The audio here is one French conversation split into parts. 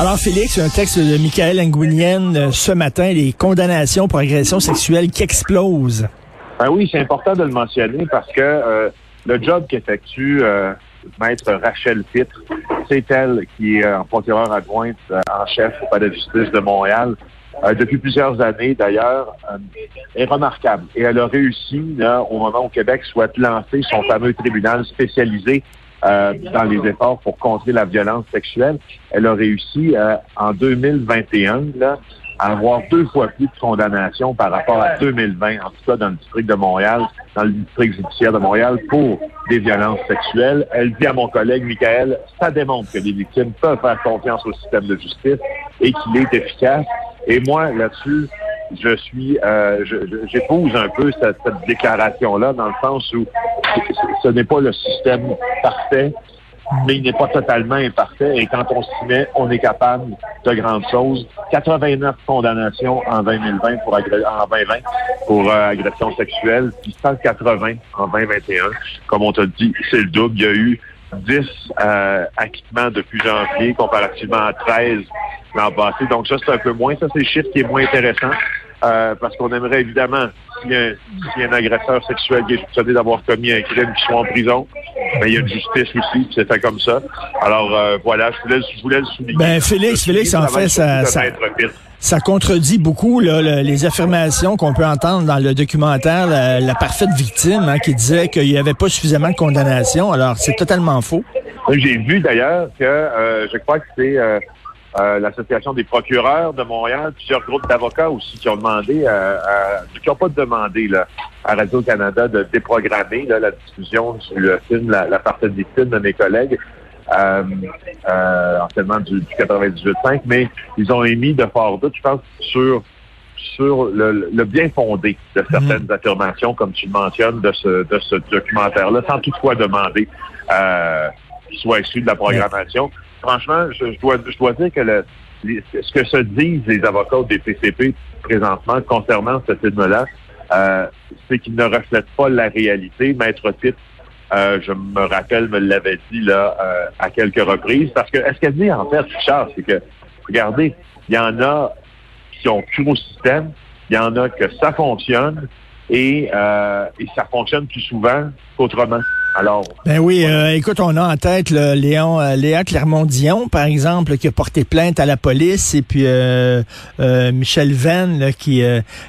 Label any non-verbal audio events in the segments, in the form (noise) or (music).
Alors, Félix, un texte de Michael Nguyen euh, ce matin, les condamnations pour agression sexuelle qui explosent. Ben oui, c'est important de le mentionner parce que euh, le job qu'effectue euh, Maître Rachel Pitre, c'est elle qui est en procureur adjointe en chef au Palais de justice de Montréal. depuis plusieurs années, d'ailleurs, est remarquable. Et elle a réussi, au moment où Québec souhaite lancer son fameux tribunal spécialisé euh, dans les efforts pour contrer la violence sexuelle. Elle a réussi euh, en 2021 là, à avoir deux fois plus de condamnations par rapport à 2020, en tout cas dans le district de Montréal, dans le district judiciaire de Montréal, pour des violences sexuelles. Elle dit à mon collègue Michael, ça démontre que les victimes peuvent faire confiance au système de justice et qu'il est efficace. Et moi, là-dessus, je suis, euh, j'épouse un peu cette, déclaration-là dans le sens où ce n'est pas le système parfait, mais il n'est pas totalement imparfait. Et quand on s'y met, on est capable de grandes choses. 89 condamnations en 2020 pour, en 2020 pour euh, agression sexuelle, puis 180 en 2021. Comme on t'a dit, c'est le double. Il y a eu 10 euh, acquittements depuis janvier comparativement à 13 l'an passé. Donc ça, c'est un peu moins. Ça, c'est le chiffre qui est moins intéressant. Euh, parce qu'on aimerait évidemment, s'il y, a un agresseur sexuel qui est soupçonné d'avoir commis un crime qui soit en prison, mais il y a une justice aussi, c'est fait comme ça. Alors euh, voilà, je voulais, je voulais le souligner. Ben Félix, Félix, en fait, ça, ça, ça, contredit beaucoup là, les affirmations qu'on peut entendre dans le documentaire La, parfaite victime, hein, qui disait qu'il n'y avait pas suffisamment de condamnation. Alors c'est totalement faux. J'ai vu d'ailleurs que euh, je crois que c'est euh, l'Association des procureurs de Montréal, plusieurs groupes d'avocats aussi qui ont demandé, euh, qui n'ont pas demandé là, à Radio-Canada de déprogrammer la diffusion du film La, la partie victime de mes collègues, euh, euh, du, du 98.5, mais ils ont émis de forts doutes, je pense, sur sur le, bien fondé de certaines mhm. affirmations, comme tu le mentionnes, de ce, de ce documentaire-là, sans toutefois demander euh, qu'il soit issu de la programmation franchement, je, dois, je dois dire que le, ce que se disent les avocats des PCP présentement concernant ce film-là, euh, c'est qu'il ne reflète pas la réalité. Maître Pitt, euh, je me rappelle, me l'avait dit là euh, à quelques reprises, parce que est-ce qu'elle dit en fait, Richard, c'est que, regardez, il y en a qui ont cru au système, il y en a que ça fonctionne et, et ça fonctionne plus souvent qu'autrement. Alors, ben oui, euh, écoute, on a en tête Léon, euh, Léa Clermont-Dion, par exemple, qui a porté plainte à la police, et puis euh, Michel Venn, qui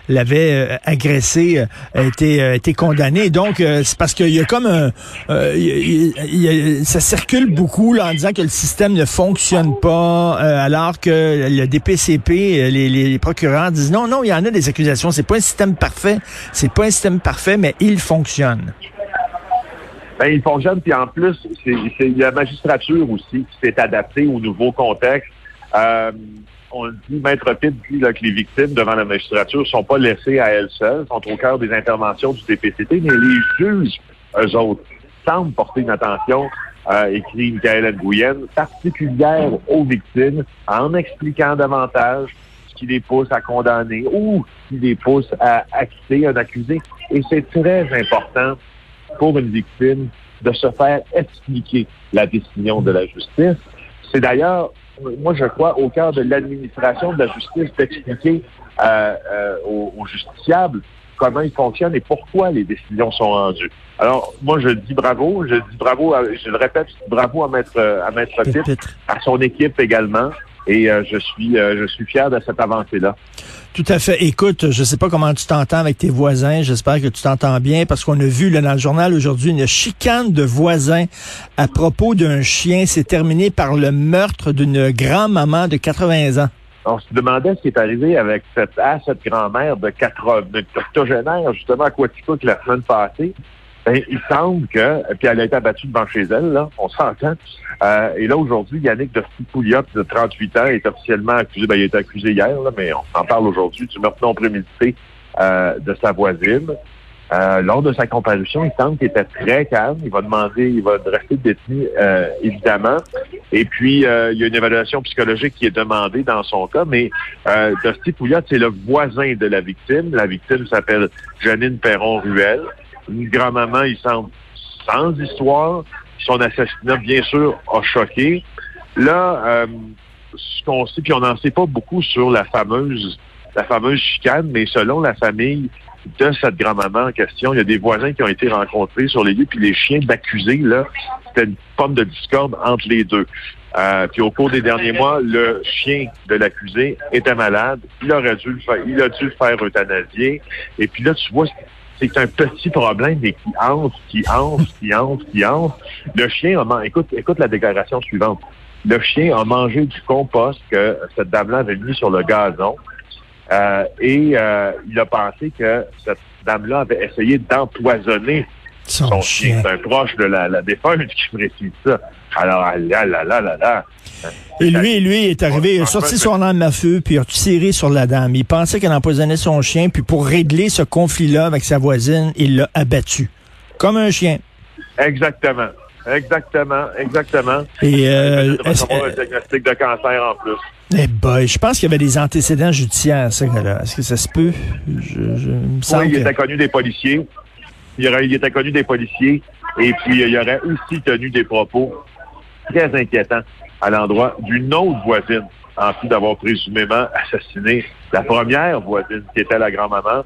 l'avait agressé, a été, été condamné. Donc, c'est parce qu'il y a comme un... ça circule beaucoup là, en disant que le système ne fonctionne pas, alors que le DPCP, les, les procureurs disent non, non, il y en a des accusations. C'est pas un système parfait. C'est pas un système parfait, mais il fonctionne. Ben, il fonctionne, puis en plus, c'est la magistrature aussi qui s'est adaptée au nouveau contexte. Euh, on dit, Maître Pitt dit là, que les victimes devant la magistrature sont pas laissées à elles seules, sont au cœur des interventions du DPCT, mais les juges, eux autres, semblent porter une attention, euh, écrit Michael Nguyen, particulière aux victimes, en expliquant davantage ce qui les pousse à condamner ou ce qui les pousse à acquitter un accusé. Et c'est très important pour une victime de se faire expliquer la décision de la justice. C'est d'ailleurs, moi je crois, au cœur de l'administration de la justice d'expliquer euh, euh, aux, justiciables comment il fonctionne et pourquoi les décisions sont rendues. Alors, moi, je dis bravo, je dis bravo, je le répète, bravo à Maître, à Maître à son équipe également, et euh, je suis euh, je suis fier de cette avancée-là. Tout à fait. Écoute, je sais pas comment tu t'entends avec tes voisins. J'espère que tu t'entends bien parce qu'on a vu là, dans le journal aujourd'hui une chicane de voisins à propos d'un chien. C'est terminé par le meurtre d'une grand-maman de 80 ans. On se demandait ce qui est arrivé avec cette, à cette grand-mère de 80, de octogénaire, justement, à Quaticook la semaine passée. Ben, il semble que, puis elle a été abattue devant chez elle, là, on s'entend. Euh, et là, aujourd'hui, Yannick de Pouliot, de 38 ans, est officiellement accusé, ben, il a été accusé hier, là, mais on en parle aujourd'hui, du meurtre non prémédité euh, de sa voisine. Euh, lors de sa comparution, il semble qu'il était très calme. Il va demander, il va rester détenu, évidemment. Et puis, il y a une évaluation psychologique qui est demandée dans son cas, mais euh, Dusty Pouliot, c'est le voisin de la victime. La victime s'appelle Janine Perron-Ruel une grand-maman, il semble sans histoire. Son assassinat, bien sûr, a choqué. Là, euh, ce qu'on sait, puis on n'en sait pas beaucoup sur la fameuse la fameuse chicane, mais selon la famille de cette grand-maman en question, il y a des voisins qui ont été rencontrés sur les lieux, puis les chiens d'accusés, là, c'était une forme de discorde entre les deux. Euh, puis au cours des derniers mois, le chien de l'accusé était malade. Il aurait dû le faire, il a dû le faire euthanasier. Et puis là, tu vois, c'est un petit problème, mais qui entre, qui entre, qui entre, qui entre. Le chien a mangé, écoute, écoute la déclaration suivante. Le chien a mangé du compost que cette dame-là avait mis sur le gazon. Euh, et euh, il a pensé que cette dame-là avait essayé d'empoisonner son, chien. C'est un proche de la, la défunte qui précise ça. Alors, là, là, là, là, là. Et lui, lui est arrivé, il a sorti son arme à feu, puis il a tiré sur la dame. Il pensait qu'elle empoisonnait son chien, puis pour régler ce conflit-là avec sa voisine, il l'a abattu. Comme un chien. Exactement. Exactement, exactement. Et euh, un diagnostic de cancer en plus. Eh boy, je pense qu'il y avait des antécédents judiciaires, ça, là. Est-ce que ça se peut? Je, je me oui, il était connu des policiers. Il, aurait, il était connu des policiers. Et puis, il aurait aussi tenu des propos très inquiétants à l'endroit d'une autre voisine, en plus d'avoir présumément assassiné la première voisine, qui était la grand-maman.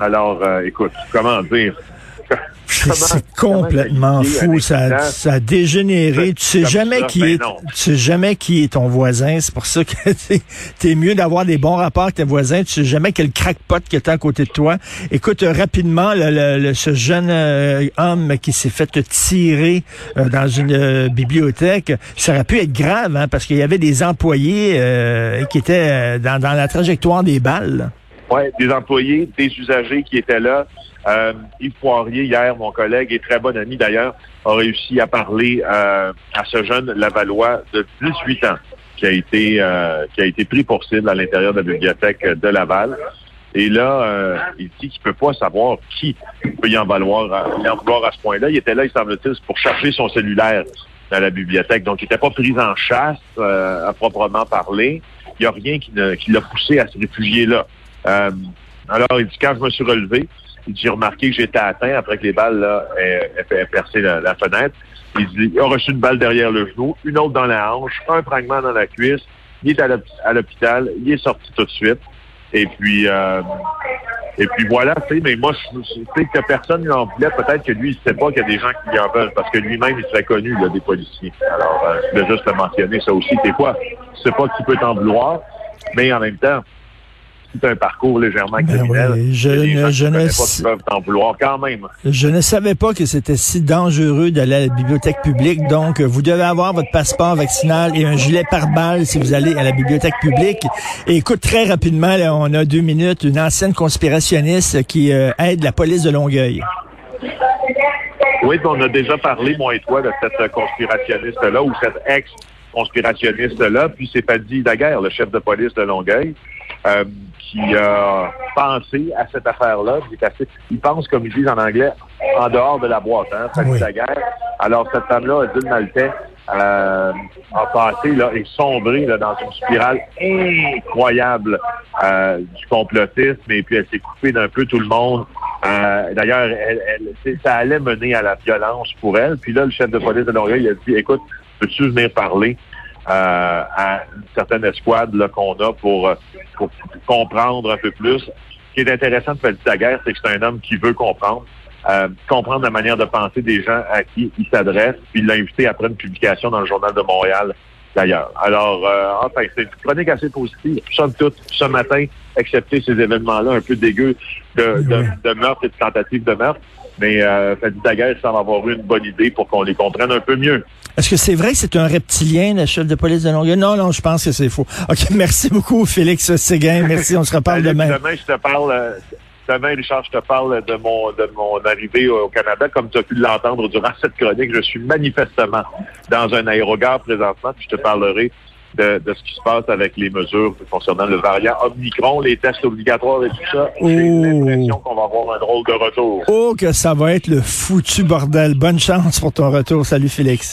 Alors, euh, écoute, comment dire? C'est complètement fou. Ça, ça a dégénéré. Tu sais jamais qui est, tu sais jamais qui est ton voisin. C'est pour ça que (laughs) t'es mieux d'avoir des bons rapports avec tes voisins. Tu sais jamais quel crackpot qui est à côté de toi. Écoute, euh, rapidement, le, ce jeune euh, homme qui s'est fait tirer euh, dans une bibliothèque, ça aurait pu être grave, hein, parce qu'il y avait des employés qui étaient dans, dans la trajectoire des balles. Oui, des employés, des usagers qui étaient là. Euh, Yves Poirier, hier, mon collègue et très bon ami d'ailleurs, a réussi à parler euh, à ce jeune Lavallois de 18 ans qui a été euh, qui a été pris pour cible à l'intérieur de la bibliothèque de Laval. Et là, euh, il dit qu'il peut pas savoir qui peut y en valoir, y en à ce point-là. Il était là, il semble-t-il, pour chercher son cellulaire dans la bibliothèque. Donc, il n'était pas pris en chasse à proprement parler. Il n'y a rien qui, qui l'a poussé à se réfugier là. alors, il dit, quand je me suis relevé, j'ai remarqué que j'étais atteint après que les balles là, aient, percé la, fenêtre. Il, a reçu une balle derrière le genou, une autre dans la hanche, un fragment dans la cuisse. Il est à l'hôpital, il est sorti tout de suite. Et puis, euh, et puis voilà, tu sais, mais moi, je sais que personne n'en voulait. Peut-être que lui, il ne sait pas qu'il y a des gens qui en veulent, parce que lui-même, il serait connu, là, des policiers. Alors, euh, je voulais juste te mentionner ça aussi. Des fois, tu sais pas qui peut t'en vouloir, mais en même temps, c'est un parcours légèrement ben criminel. je, ne, je ne vouloir quand même. Je ne savais pas que c'était si dangereux d'aller à la bibliothèque publique. Donc, vous devez avoir votre passeport vaccinal et un gilet pare-balles si vous allez à la bibliothèque publique. Et écoute, très rapidement, là, on a deux minutes, une ancienne conspirationniste qui euh, aide la police de Longueuil. Oui, on a déjà parlé, moi et toi, de cette conspirationniste-là ou cette ex-conspirationniste-là. Puis c'est Paddy Daguerre, le chef de police de Longueuil. Euh, qui a pensé à cette affaire-là. Il, pense, comme ils disent en anglais, en dehors de la boîte, hein, oui. la guerre. Alors, cette femme-là, Edith Maltais, euh, a passé là, et sombré là, dans une spirale incroyable euh, du complotisme et puis elle s'est coupée d'un peu tout le monde. Euh, D'ailleurs, elle, elle, ça allait mener à la violence pour elle. Puis là, le chef de police de Longueuil a dit, écoute, peux-tu venir parler euh, à une certaine escouade qu'on a pour, pour, comprendre un peu plus. Ce qui est intéressant de guerre, c'est que c'est un homme qui veut comprendre. Euh, comprendre la manière de penser des gens à qui il s'adresse, puis il l'a invité après une publication dans le Journal de Montréal d'ailleurs. Alors, euh, enfin, c'est une chronique assez positive. Somme toute, ce matin, excepté ces événements-là un peu dégueux de, de, de meurtre et de tentative de meurtre, mais euh, Fadi Daguerre semble avoir eu une bonne idée pour qu'on les comprenne un peu mieux. Est-ce que c'est vrai que c'est un reptilien, le chef de police de Longueuil? Non, non, je pense que c'est faux. OK, (laughs) merci beaucoup, Félix Séguin. Merci, on se reparle demain. Demain, je te parle... Demain, Richard, je te parle de mon, de mon arrivée au Canada. Comme tu as pu l'entendre durant (laughs) cette chronique, je suis manifestement dans un aérogare présentement, puis je te parlerai de, de, ce qui se passe avec les mesures concernant le variant Omicron, les tests obligatoires et tout ça. J'ai oh. l'impression qu'on va avoir un drôle de retour. Oh, que ça va être le foutu bordel. Bonne chance pour ton retour. Salut, Félix.